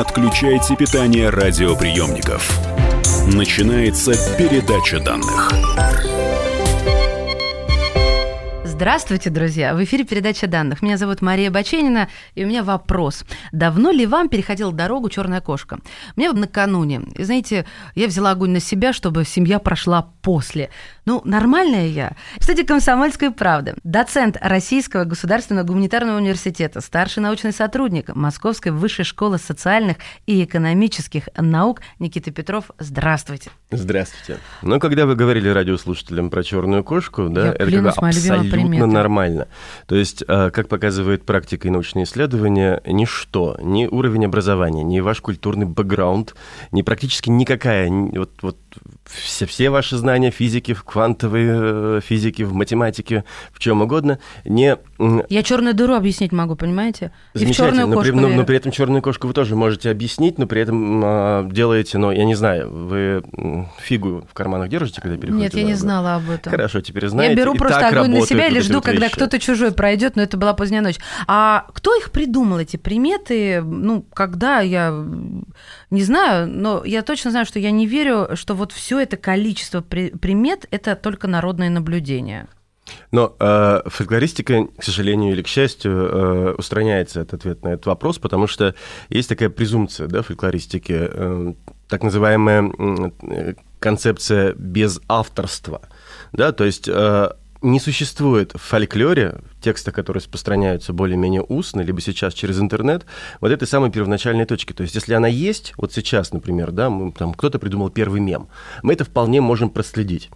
отключайте питание радиоприемников. Начинается передача данных. Здравствуйте, друзья! В эфире передача данных. Меня зовут Мария Баченина, и у меня вопрос. Давно ли вам переходила дорогу черная кошка? Мне вот накануне, и знаете, я взяла огонь на себя, чтобы семья прошла после. Ну, нормальная я. Кстати, «Комсомольская правда». Доцент Российского государственного гуманитарного университета, старший научный сотрудник Московской высшей школы социальных и экономических наук Никита Петров. Здравствуйте. Здравствуйте. Ну, когда вы говорили радиослушателям про черную кошку, да, я это как абсолютно нормально. То есть, а, как показывает практика и научные исследования, ничто, ни уровень образования, ни ваш культурный бэкграунд, ни практически никакая, вот, вот все, все ваши знания физики, в квантовой э, физике, в математике, в чем угодно, не... Я черную дыру объяснить могу, понимаете? И в черную но кошку. При, но, но при этом черную кошку вы тоже можете объяснить, но при этом а, делаете, ну, я не знаю, вы фигу в карманах держите, когда переходите? Нет, я не знала об этом. Хорошо, теперь знаете. Я беру просто огонь на себя или жду, когда кто-то чужой пройдет, но это была поздняя ночь. А кто их придумал, эти приметы? Ну, когда я не знаю, но я точно знаю, что я не верю, что вот все это количество примет – это только народное наблюдение. Но э, фольклористика, к сожалению или к счастью, э, устраняется от ответа на этот вопрос, потому что есть такая презумпция да, фольклористики, э, так называемая э, концепция без авторства. Да, то есть э, не существует в фольклоре, текста, которые распространяются более-менее устно, либо сейчас через интернет, вот этой самой первоначальной точки. То есть, если она есть, вот сейчас, например, да, мы, там кто-то придумал первый мем, мы это вполне можем проследить.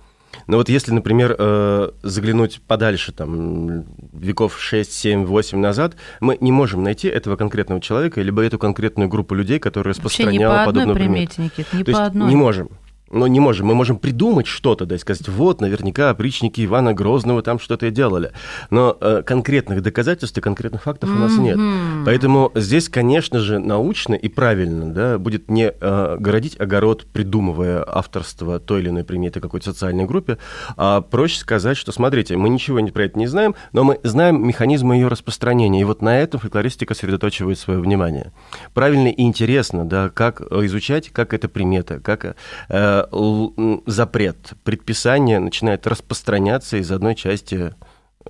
Но вот если, например, э, заглянуть подальше, там, веков 6, 7, 8 назад, мы не можем найти этого конкретного человека, либо эту конкретную группу людей, которая распространяла подобную примете, Никит, не То по одной. Не можем но не можем. Мы можем придумать что-то, да, и сказать, вот, наверняка опричники Ивана Грозного там что-то и делали. Но э, конкретных доказательств и конкретных фактов mm-hmm. у нас нет. Поэтому здесь, конечно же, научно и правильно да, будет не э, городить огород, придумывая авторство той или иной приметы какой-то социальной группе, а проще сказать, что, смотрите, мы ничего про это не знаем, но мы знаем механизмы ее распространения. И вот на этом фольклористика сосредоточивает свое внимание. Правильно и интересно, да, как изучать, как эта примета, как э, запрет, предписание начинает распространяться из одной части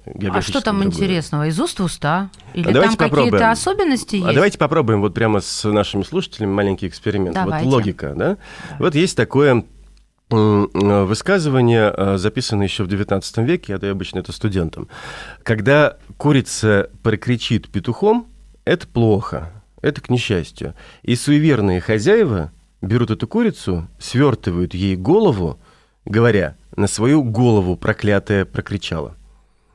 а что там другой. интересного? Из уст в уста? Или а там какие-то особенности есть? А давайте попробуем вот прямо с нашими слушателями маленький эксперимент. Давайте. Вот логика, да? Вот есть такое высказывание, а, записанное еще в XIX веке, я даю обычно это студентам. Когда курица прокричит петухом, это плохо, это к несчастью. И суеверные хозяева берут эту курицу, свертывают ей голову, говоря, на свою голову проклятая прокричала.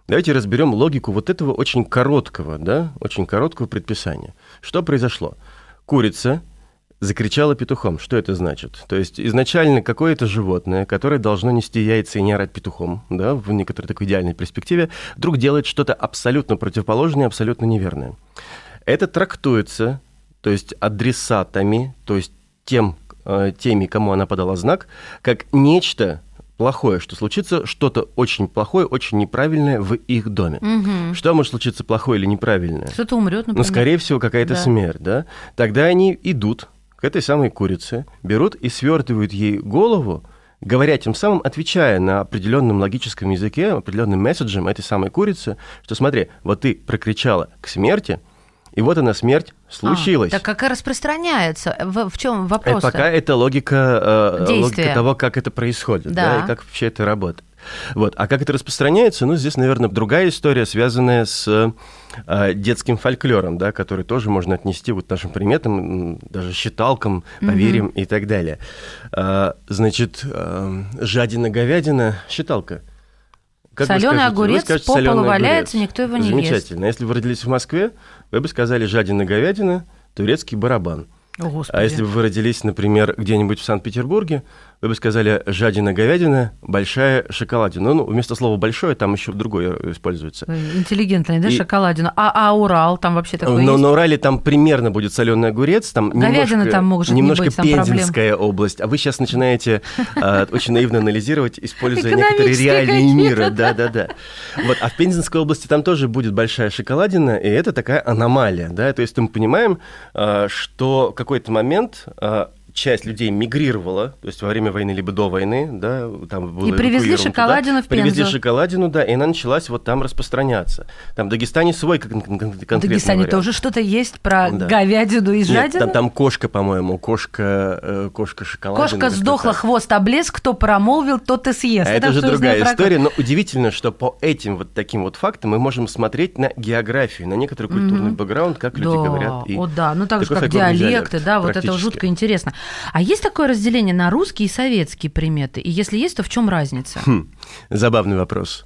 Давайте разберем логику вот этого очень короткого, да, очень короткого предписания. Что произошло? Курица закричала петухом. Что это значит? То есть изначально какое-то животное, которое должно нести яйца и не орать петухом, да, в некоторой такой идеальной перспективе, вдруг делает что-то абсолютно противоположное, абсолютно неверное. Это трактуется, то есть адресатами, то есть тем, э, теми, кому она подала знак, как нечто плохое, что случится что-то очень плохое, очень неправильное в их доме. Угу. Что может случиться плохое или неправильное? Кто-то умрет, например. Ну, скорее всего, какая-то да. смерть, да? Тогда они идут к этой самой курице, берут и свертывают ей голову, говоря тем самым, отвечая на определенном логическом языке, определенным месседжем этой самой курицы, что смотри, вот ты прокричала к смерти, и вот она смерть случилась. А, так как распространяется? В, в чем вопрос? Это пока это логика, э, логика того, как это происходит, да. да, и как вообще это работает. Вот. А как это распространяется? Ну, здесь, наверное, другая история, связанная с э, детским фольклором, да, который тоже можно отнести вот нашим приметам, даже считалкам, поверим mm-hmm. и так далее. Э, значит, э, жадина-говядина, считалка. Как соленый огурец скажете, по полу валяется, никто его не Замечательно. ест. Замечательно. Если вы родились в Москве, вы бы сказали жадина-говядина, турецкий барабан. О, а если бы вы родились, например, где-нибудь в Санкт-Петербурге, вы бы сказали жадина говядина, большая шоколадина. Ну, вместо слова большое там еще другое используется. Интеллигентная, да, и... шоколадина. А, а Урал там вообще такое Но есть? на Урале там примерно будет соленый огурец, там говядина немножко, там может немножко не быть, пензенская проблем. область. А вы сейчас начинаете а, очень наивно анализировать, используя некоторые реалии мира. Да, да, да. Вот, а в Пензенской области там тоже будет большая шоколадина, и это такая аномалия, да. То есть мы понимаем, что в какой-то момент часть людей мигрировала, то есть во время войны либо до войны, да, там было И привезли шоколадину туда, в Пензу. Привезли шоколадину, да, и она началась вот там распространяться. Там в Дагестане свой кон- кон- конкретный В Дагестане вариант. тоже что-то есть про Да. говядину и Нет, жадину? там, там кошка, по-моему, кошка, э, кошка шоколадина. Кошка сдохла, так. хвост облез, кто промолвил, тот и съест. А это уже другая про история, но удивительно, что по этим вот таким вот фактам мы можем смотреть на географию, на некоторый культурный Мгм. бэкграунд, как люди да, говорят. И о, да, ну так же, как диалекты, диалект, да, вот это жутко интересно. А есть такое разделение на русские и советские приметы? И если есть, то в чем разница? Хм, забавный вопрос.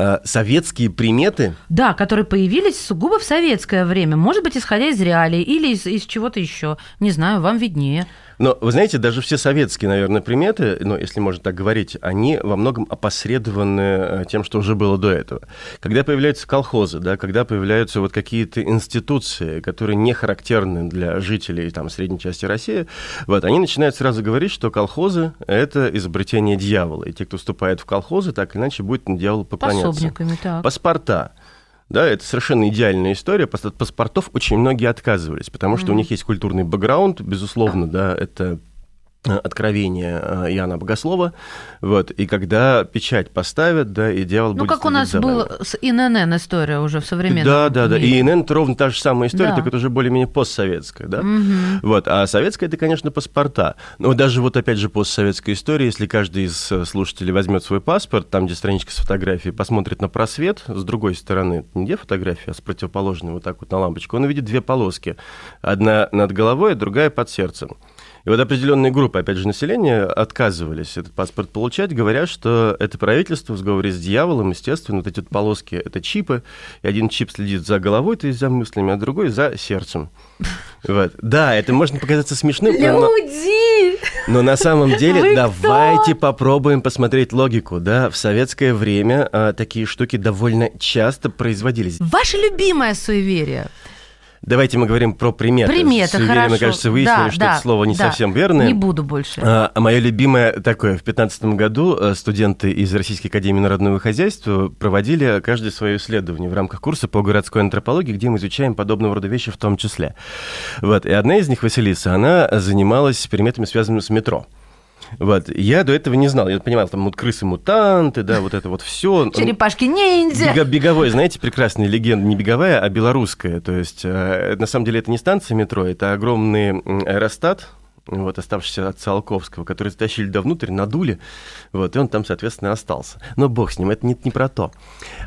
А, Советские приметы Да, которые появились сугубо в советское время, может быть, исходя из реалий или из, из чего-то еще. Не знаю, вам виднее. Но вы знаете, даже все советские, наверное, приметы, ну, если можно так говорить, они во многом опосредованы э, тем, что уже было до этого. Когда появляются колхозы, да, когда появляются вот какие-то институции, которые не характерны для жителей там, средней части России, вот, они начинают сразу говорить, что колхозы — это изобретение дьявола. И те, кто вступает в колхозы, так или иначе будет на дьявола поклоняться. Пособниками, так. Паспорта. Да, это совершенно идеальная история. От паспортов очень многие отказывались, потому что у них есть культурный бэкграунд, безусловно, да, это откровение э, Иоанна Богослова, вот, и когда печать поставят, да, и дьявол Ну, будет как у нас за был вами. с ИНН история уже в современном Да, да, да. мире. И ИНН это ровно та же самая история, Да. только это уже более-менее постсоветская, да. Мгм. Вот, а советская это, конечно, паспорта. Но даже вот опять же постсоветская история, если каждый из э, слушателей возьмет свой паспорт, там, где страничка с фотографией, посмотрит на просвет, с другой стороны, не где фотография, а с противоположной, вот так вот на лампочку, он увидит две полоски. Одна над головой, а другая под сердцем. И вот определенные группы, опять же, населения отказывались этот паспорт получать, говоря, что это правительство в сговоре с дьяволом, естественно, вот эти вот полоски — это чипы, и один чип следит за головой, то есть за мыслями, а другой — за сердцем. Вот. Да, это может показаться смешным, но- но, Люди! но на самом деле Вы давайте попробуем посмотреть логику. Да, в советское время а, такие штуки довольно часто производились. Ваше любимое суеверие. Давайте мы говорим про приметы. Приметы, Суеверие, хорошо. Мне кажется, выяснили, Да, что да, это слово не да. совсем верное. Не буду больше. А мое любимое такое, в 2015 году э, студенты из Российской Академии народного хозяйства проводили каждое свое исследование в рамках курса по городской антропологии, где мы изучаем подобного рода вещи в том числе. Вот. И одна из них, Василиса, она занималась приметами, связанными с метро. Вот. Я до этого не знал. Я понимал, там вот крысы-мутанты, да, вот это вот все. Черепашки-ниндзя. Бега- беговой, знаете, прекрасная легенда, не беговая, а белорусская. То есть, э, на самом деле, это не станция метро, это огромный аэростат, вот, оставшийся от Циолковского, который затащили до внутрь, надули, вот, и он там, соответственно, остался. Но бог с ним, это не, не про то.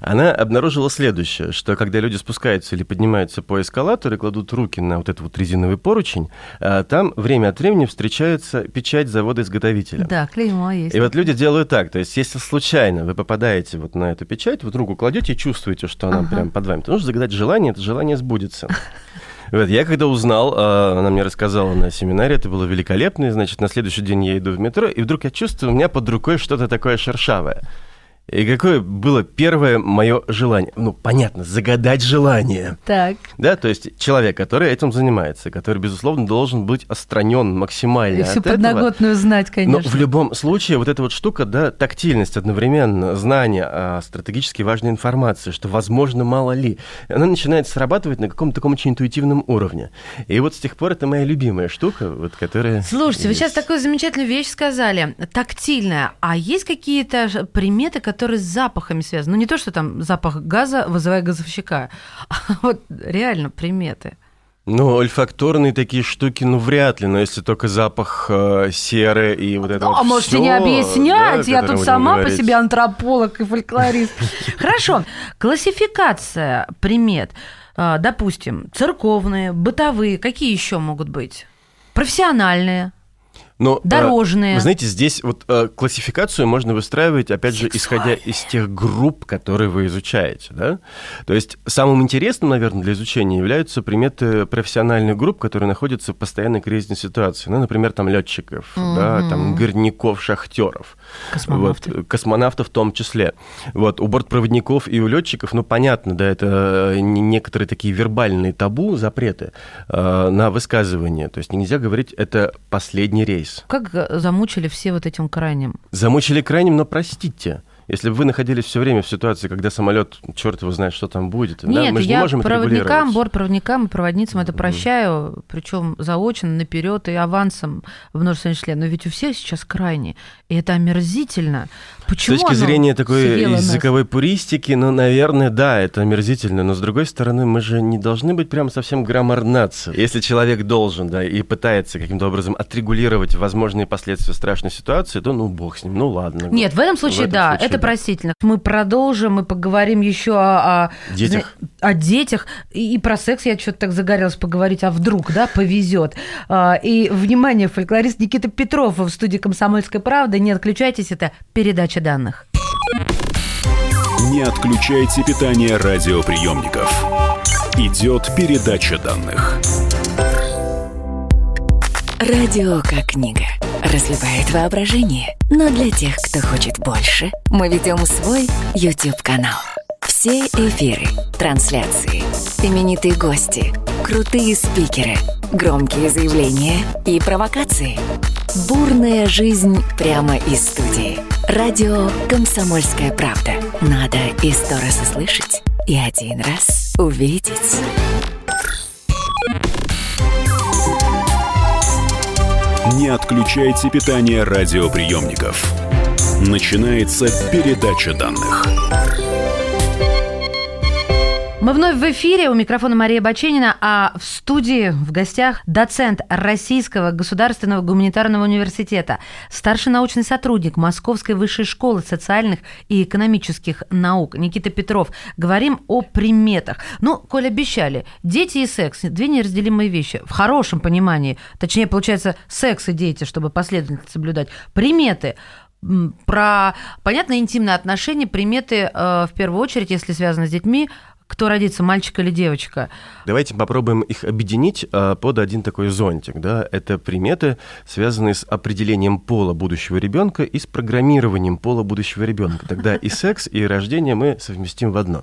Она обнаружила следующее, что когда люди спускаются или поднимаются по эскалатору и кладут руки на вот этот вот резиновый поручень, а, там время от времени встречается печать завода-изготовителя. Да, клеймо есть. И вот люди делают так, то есть если случайно вы попадаете вот на эту печать, вот руку кладете и чувствуете, что она Ага. прям под вами, то нужно загадать желание, это желание сбудется. Я когда узнал, а, она мне рассказала на семинаре, это было великолепно, и, значит, на следующий день я иду в метро, и вдруг я чувствую, у меня под рукой что-то такое шершавое. И какое было первое мое желание? Ну, понятно, загадать желание. Так. Да, то есть человек, который этим занимается, который, безусловно, должен быть отстранен максимально И всю от этого. подноготную знать, Но конечно. в любом случае вот эта вот штука, да, тактильность одновременно, знание о стратегически важной информации, что возможно мало ли, она начинает срабатывать на каком-то таком очень интуитивном уровне. И вот с тех пор это моя любимая штука, вот которая... Слушайте, вы есть. сейчас такую замечательную вещь сказали, тактильная. А есть какие-то приметы, которые с запахами связаны? Ну, не то, что там запах газа вызывает газовщика, а вот реально приметы. Ну, ольфакторные такие штуки, ну, вряд ли, но если только запах э, серы и вот это Ну, вот а можете всё, не объяснять, да, я тут сама по говорить. себе антрополог и фольклорист. Хорошо, классификация примет. А, Допустим, церковные, бытовые, какие еще могут быть? Профессиональные. Но, э, Дорожные. Вы знаете, здесь вот э, классификацию можно выстраивать, опять же, исходя из тех групп, которые вы изучаете. Да? То есть самым интересным, наверное, для изучения являются приметы профессиональных групп, которые находятся в постоянной кризисной ситуации. Ну, например, там летчиков, да, там горняков, шахтеров. Космонавты. Вот, космонавтов в том числе. Вот, у бортпроводников и у летчиков, ну, понятно, да, это некоторые такие вербальные табу, запреты э, на высказывание. То есть нельзя говорить, это последний рейс. Как замучили все вот этим крайним? Замучили крайним, но простите. Если бы вы находились все время в ситуации, когда самолет, черт его знает, что там будет, Нет, да, мы же я не можем проводникам, бортпроводникам и проводницам это прощаю, причем заочно, наперед и авансом в множественные члены. Но ведь у всех сейчас крайне, и это омерзительно. Почему с точки зрения такой языковой нас? пуристики, ну, наверное, да, это омерзительно, но с другой стороны, мы же не должны быть прям совсем граммарнаться. Если человек должен, да, и пытается каким-то образом отрегулировать возможные последствия страшной ситуации, то ну бог с ним, ну ладно. Нет, в этом случае, в этом да, случае, это да. простительно. Мы продолжим, мы поговорим еще о, о детях. О детях. И, и про секс я что-то так загорелась поговорить, а вдруг, да, повезет. А, и, внимание, фольклорист Никита Петров в студии «Комсомольской правды». Не отключайтесь, это передача данных. Не отключайте питание радиоприемников. Идет передача данных. Радио как книга. Разливает воображение. Но для тех, кто хочет больше, мы ведем свой YouTube-канал. Все эфиры, трансляции, именитые гости, крутые спикеры, громкие заявления и провокации. Бурная жизнь прямо из студии. Радио «Комсомольская правда». Надо и сто раз услышать, и один раз увидеть. Не отключайте питание радиоприемников. Начинается передача данных. Мы вновь в эфире. У микрофона Мария Баченина, а в студии в гостях доцент Российского государственного гуманитарного университета, старший научный сотрудник Московской высшей школы социальных и экономических наук Никита Петров. Говорим о приметах. Ну, коль обещали, дети и секс – две неразделимые вещи. В хорошем понимании. Точнее, получается, секс и дети, чтобы последовательно соблюдать. Приметы про, понятно, интимные отношения, приметы, э, в первую очередь, если связаны с детьми, кто родится, мальчик или девочка. Давайте попробуем их объединить а, под один такой зонтик. Да? Это приметы, связанные с определением пола будущего ребенка и с программированием пола будущего ребенка. Тогда и секс, и рождение мы совместим в одно.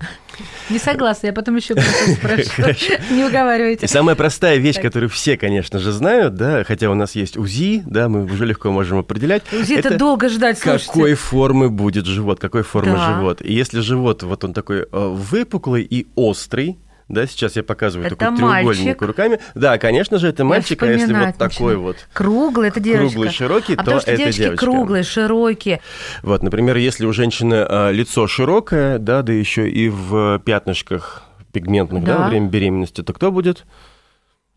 Не согласна, я потом еще спрошу. Не уговаривайте. И самая простая вещь, которую все, конечно же, знают, да, хотя у нас есть УЗИ, да, мы уже легко можем определять. УЗИ это долго ждать, Какой формы будет живот, какой формы живот. И если живот, вот он такой э, выпуклый и острый, да, сейчас я показываю это такой мальчик. треугольник руками. Да, конечно же, это мальчик, а если вот такой вот круглый, это девочка. Круглый, широкий, а то потому что это девочки девочка. круглые, широкие. Вот, например, если у женщины а, лицо широкое, да, да еще и в пятнышках пигментных, да, да во время беременности, то кто будет?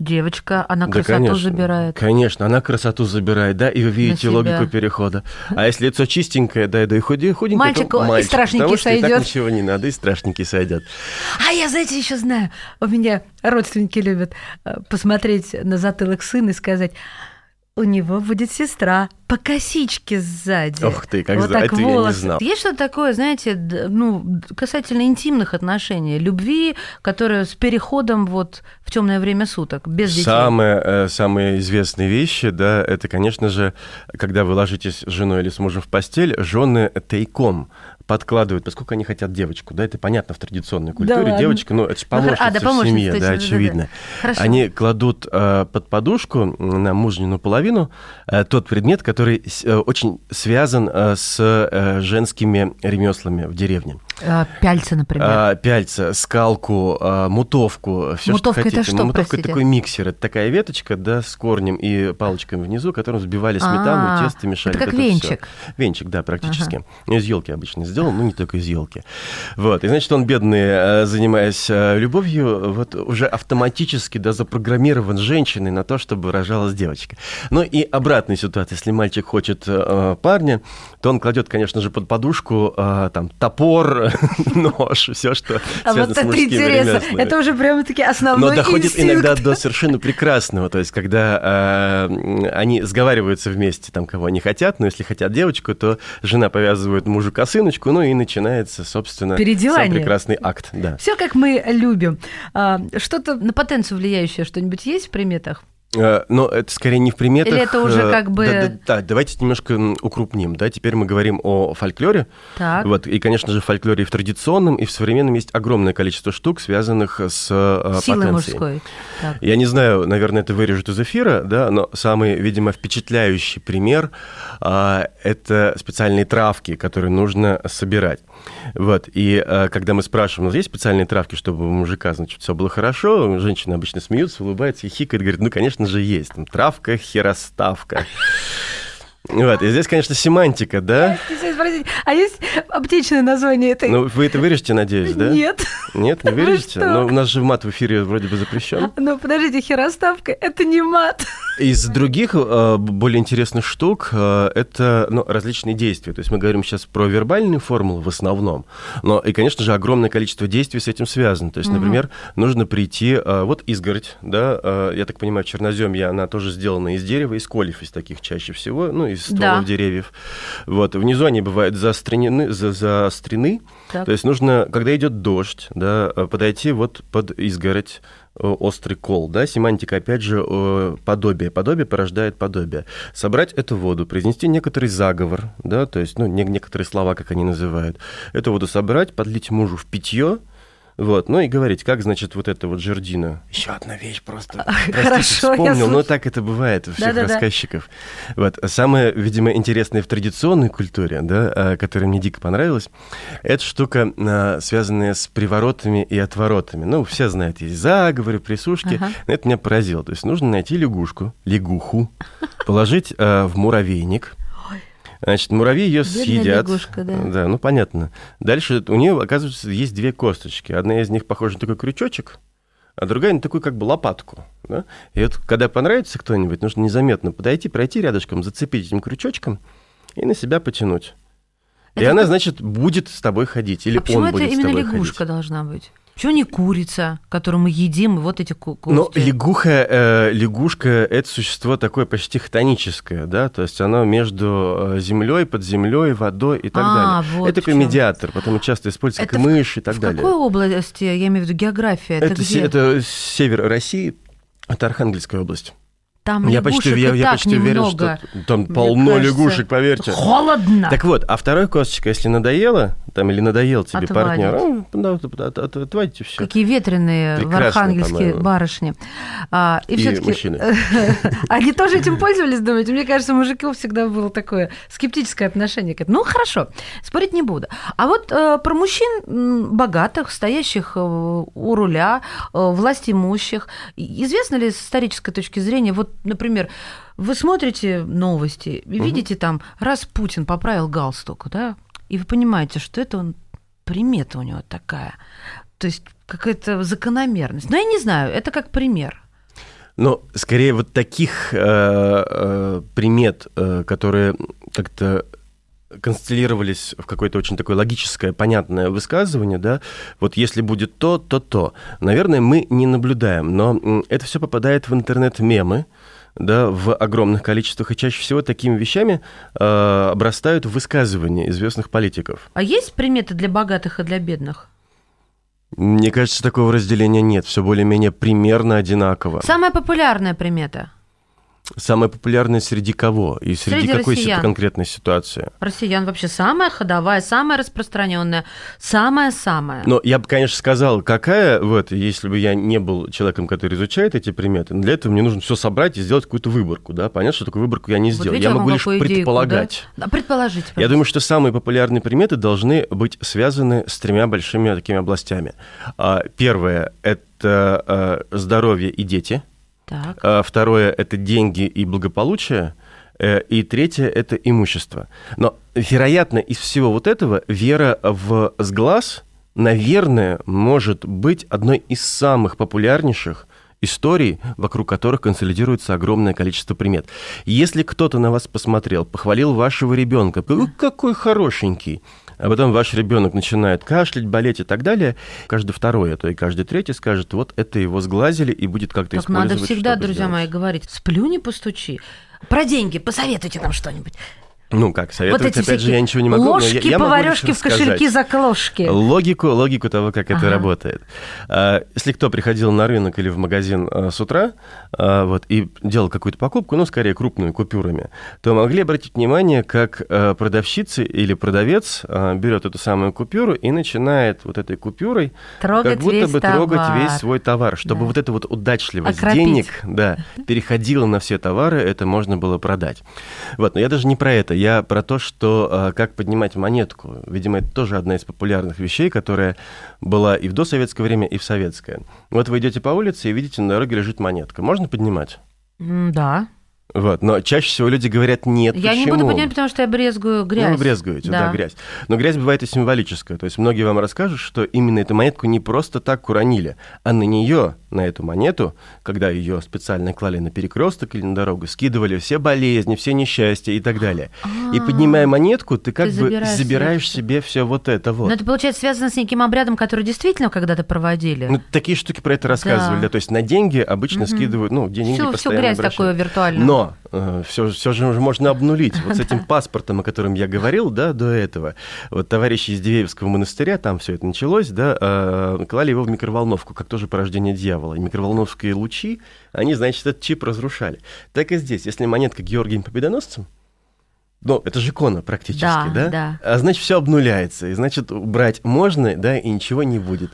Девочка, она да, красоту конечно, забирает. Конечно, она красоту забирает, да, и вы видите логику перехода. А если лицо чистенькое, да, да и худенькое, мальчик, то мальчик, и страшненький потому что сойдет. и так ничего не надо, и страшненький сойдет. А я, знаете, еще знаю, у меня родственники любят э, посмотреть на затылок сына и сказать, у него будет сестра по косичке сзади. Ох ты, как вот за... так это волосы. я не знал. Есть что-то такое, знаете, ну, касательно интимных отношений, любви, которая с переходом вот в темное время суток, без детей? Самые, э, самые известные вещи, да, это, конечно же, когда вы ложитесь с женой или с мужем в постель, жены тайком подкладывают, поскольку они хотят девочку, да, это понятно в традиционной культуре, да, девочка, ну, это же помощница, а, да, в семье, да, очевидно. Да, да. Они кладут э, под подушку на мужнину половину э, тот предмет, который э, очень связан э, с э, женскими ремеслами в деревне. А, пяльца, например. А, пяльца, скалку, а, мутовку, все, Мутовка что хотите. это что, Мутовка простите? это такой миксер, это такая веточка, да, с корнем и палочками внизу, которым взбивали сметану, А, тесто, мешали. это как вот венчик. всё. Венчик, да, практически. Ну, Из елки обычно сделан, но не только из елки. Вот, и значит, он бедный, э, занимаясь э, любовью, вот уже автоматически, да, запрограммирован женщиной на то, чтобы рожалась девочка. Ну и обратная ситуация, если мальчик хочет э, парня, то он кладет, конечно же, под подушку э, там топор, нож, все, что а вот это интересно. Это уже прямо таки основной Но доходит инстинкт. иногда до совершенно прекрасного. То есть, когда э, они сговариваются вместе, там, кого они хотят, но если хотят девочку, то жена повязывает мужу косыночку, ну и начинается, собственно, сам прекрасный акт. Да. Все как мы любим. А, что-то на потенцию влияющее что-нибудь есть в приметах? Э, но это скорее не в приметах. Или это уже э, как бы... Да, да, да, давайте немножко укрупним. Да? Теперь мы говорим о фольклоре. Так. Вот, и, конечно же, в фольклоре и в традиционном, и в современном есть огромное количество штук, связанных с э, Силой потенцией. мужской. Так. Я не знаю, наверное, это вырежут из эфира, да, но самый, видимо, впечатляющий пример это специальные травки, которые нужно собирать. Вот, и когда мы спрашиваем, у нас есть специальные травки, чтобы у мужика, значит, все было хорошо, женщины обычно смеются, улыбаются, хихикают, говорят, ну, конечно же, есть. Там травка, хероставка. Вот, и здесь, конечно, семантика, да? А есть аптечное название этой? Ну, вы это вырежете, надеюсь, да? Нет. Нет, не вырежете? Но у нас же мат в эфире вроде бы запрещен. Ну, подождите, хероставка – это не мат. Из других э, более интересных штук э, это ну, различные действия. То есть мы говорим сейчас про вербальные формулы в основном, но и, конечно же, огромное количество действий с этим связано. То есть, например, нужно прийти, э, вот изгородь, да, я так понимаю, черноземья, она тоже сделана из дерева, из колев, из таких чаще всего, ну, из стволов да. деревьев. Вот, внизу они бывают заостренены, за, заострены. Так. То есть нужно, когда идет дождь, да, подойти вот под изгородь, острый кол, да, семантика, опять же, подобие. Подобие порождает подобие. Собрать эту воду, произнести некоторый заговор, да, то есть, ну, некоторые слова, как они называют. Эту воду собрать, подлить мужу в питье, вот, ну и говорить, как, значит, вот это вот жердина. Еще одна вещь просто. Простите, Хорошо, вспомнил, но так это бывает у всех да, рассказчиков. Да. Вот, самое, видимо, интересное в традиционной культуре, да, а, которая мне дико понравилась, это штука, а, связанная с приворотами и отворотами. Ну, все знают, есть заговоры, присушки. Ага. Это меня поразило. То есть нужно найти лягушку, лягуху, положить а, в муравейник, Значит, муравьи ее съедят. Лягушка, да. да, ну понятно. Дальше у нее, оказывается, есть две косточки. Одна из них похожа на такой крючочек, а другая на такую как бы лопатку. Да? И вот когда понравится кто-нибудь, нужно незаметно подойти, пройти рядышком, зацепить этим крючочком и на себя потянуть. Это и она, значит, будет с тобой ходить. Или а он будет с тобой ходить. это именно лягушка должна быть? Почему не курица, которую мы едим, и вот эти кости? Но лягуха, э, лягушка – это существо такое почти хтоническое, да, то есть оно между э, землей, под землей, водой и так а, далее. Вот это такой медиатор, потом часто используется это как мышь и так в далее. В какой области, я имею в виду география? Это, это, это север России, это Архангельская область. Там я почти, я, я почти уверен, что там полно кажется, лягушек, поверьте. Холодно. Так вот, а второй косточка, если надоело, там или надоел тебе Отвадить. партнер, а, да, отвадите все. Какие ветреные Прекрасно, в Архангельске барышни. А, и, и все-таки мужчины. Они тоже этим пользовались, думаете? Мне кажется, у мужиков всегда было такое скептическое отношение к этому. Ну, хорошо, спорить не буду. А вот э, про мужчин богатых, стоящих э, у руля, э, власть имущих, известно ли с исторической точки зрения, вот например, вы смотрите новости и угу. видите там, раз Путин поправил галстук, да, и вы понимаете, что это он, примета у него такая, то есть какая-то закономерность. Но я не знаю, это как пример. Но скорее вот таких э, э, примет, э, которые как-то констеллировались в какое-то очень такое логическое, понятное высказывание, да, вот если будет то, то то. Наверное, мы не наблюдаем, но это все попадает в интернет-мемы, да, в огромных количествах, и чаще всего такими вещами э, обрастают высказывания известных политиков. А есть приметы для богатых и для бедных? Мне кажется, такого разделения нет. Все более-менее примерно одинаково. Самая популярная примета? Самая популярная среди кого? И среди, среди какой россиян. конкретной ситуации? Россиян вообще самая ходовая, самая распространенная, самая-самая. Но я бы, конечно, сказал, какая, вот, если бы я не был человеком, который изучает эти приметы, для этого мне нужно все собрать и сделать какую-то выборку, да? Понятно, что такую выборку я не сделал. Вот я могу лишь предполагать. Да? Предположить. Я думаю, что самые популярные приметы должны быть связаны с тремя большими такими областями. А, первое – это а, здоровье и дети – так. А, второе – это деньги и благополучие. Э, и третье – это имущество. Но, вероятно, из всего вот этого вера в сглаз, наверное, может быть одной из самых популярнейших историй, вокруг которых консолидируется огромное количество примет. Если кто-то на вас посмотрел, похвалил вашего ребенка, какой хорошенький, а потом ваш ребенок начинает кашлять, болеть и так далее, каждый второй, а то и каждый третий скажет, вот это его сглазили и будет как-то так использовать. надо всегда, друзья сделать. мои, говорить, сплю не постучи. Про деньги посоветуйте нам что-нибудь. Ну, как, советовать, вот опять же, я ничего не могу. ложки, я, я поварешки в кошельки, закложки. Логику, логику того, как это Ага. работает. А, Если кто приходил на рынок или в магазин а, с утра а, вот, и делал какую-то покупку, ну, скорее крупную, купюрами, то могли обратить внимание, как продавщица или продавец берет эту самую купюру и начинает вот этой купюрой Трогать как будто бы трогать товар. весь свой товар, чтобы Да. вот эта вот удачливость Окропить. денег да, переходила на все товары, это можно было продать. Вот, но я даже не про это, я про то, что а, как поднимать монетку. Видимо, это тоже одна из популярных вещей, которая была и в досоветское время, и в советское. Вот вы идете по улице и видите, на дороге лежит монетка. Можно поднимать? Да. Вот, но чаще всего люди говорят нет. Я не почему? буду поднимать, потому что я брезгую грязь. Ну, вы брезгуете, да. грязь. Но грязь бывает и символическая. То есть многие вам расскажут, что именно эту монетку не просто так уронили, а на нее, на эту монету, когда ее специально клали на перекресток или на дорогу, скидывали все болезни, все несчастья и так далее. И поднимая монетку, ты как Ты бы забираешь забираешь себе все вот это вот. Но это, получается, связано с неким обрядом, который действительно когда-то проводили. Ну, такие штуки про это рассказывали, Да. да. То есть на деньги обычно скидывают, ну, деньги всю, всю постоянно грязь обращают. такую виртуальную. Но все, все же можно обнулить. Вот с этим паспортом, о котором я говорил, да, до этого. Вот товарищи из Дивеевского монастыря, там все это началось, да, э, клали его в микроволновку, как тоже порождение дьявола. И микроволновские лучи, они, значит, этот чип разрушали. Так и здесь. Если монетка Георгием Победоносцем, ну, это же икона практически, Да, да? да. А значит, все обнуляется. И значит, брать можно, да, и ничего не будет.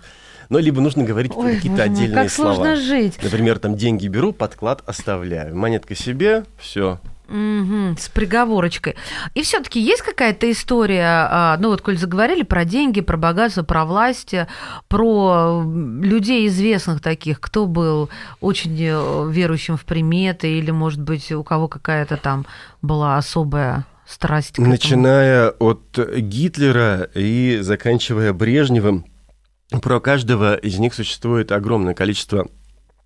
Но либо нужно говорить какие-то отдельные как слова. сложно жить. Например, там деньги беру, подклад оставляю. Монетка себе, все. Мгм, с приговорочкой. И все-таки есть какая-то история, а, ну вот, коль заговорили про деньги, про богатство, про власть, про м, людей известных таких, кто был очень э, верующим в приметы, или, может быть, у кого какая-то там была особая страсть? Начиная от Гитлера и заканчивая Брежневым, про каждого из них существует огромное количество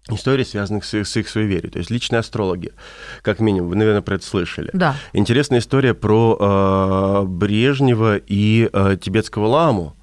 историй, связанных с их, с их суеверием. То есть личные астрологи, как минимум, вы, наверное, про это слышали. Да. Интересная история про э, Брежнева и э, тибетского ламу,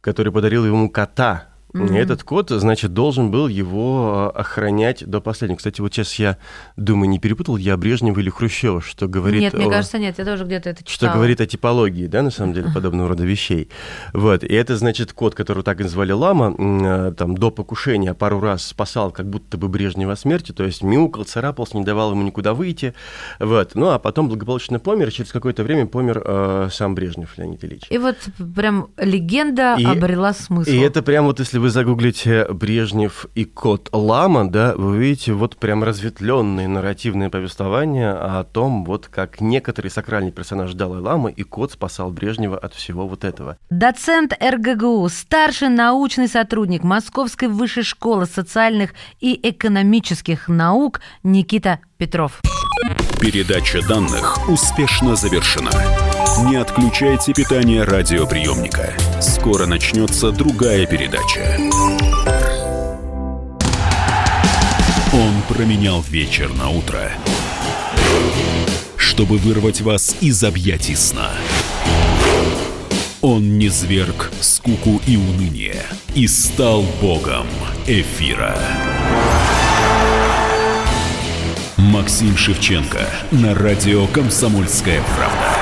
который подарил ему кота. И этот кот, значит, должен был его э, охранять до последнего. Кстати, вот сейчас я думаю, не перепутал я Брежнева или Хрущева, что говорит... Нет, мне о- кажется, нет, я тоже где-то это что читала. говорит о типологии, да, на самом деле, подобного рода вещей. Вот, и это, значит, кот, которого так и назвали Лама, э, там, до покушения пару раз спасал как будто бы Брежнева смерти, то есть мяукал, царапался, не давал ему никуда выйти, вот. Ну, а потом благополучно помер, и через какое-то время помер э, сам Брежнев Леонид Ильич. И вот прям легенда И- обрела смысл. И это прям вот, если вы загуглите Брежнев и кот Лама, да, вы увидите вот прям разветвленные нарративные повествования о том, вот как некоторый сакральный персонаж Далай-Ламы и кот спасал Брежнева от всего вот этого. Доцент РГГУ, старший научный сотрудник Московской высшей школы социальных и экономических наук Никита Петров. Передача данных успешно завершена. Не отключайте питание радиоприемника. Скоро начнется другая передача. Он променял вечер на утро, чтобы вырвать вас из объятий сна. Он не зверг скуку и уныние и стал богом эфира. Максим Шевченко на радио «Комсомольская правда».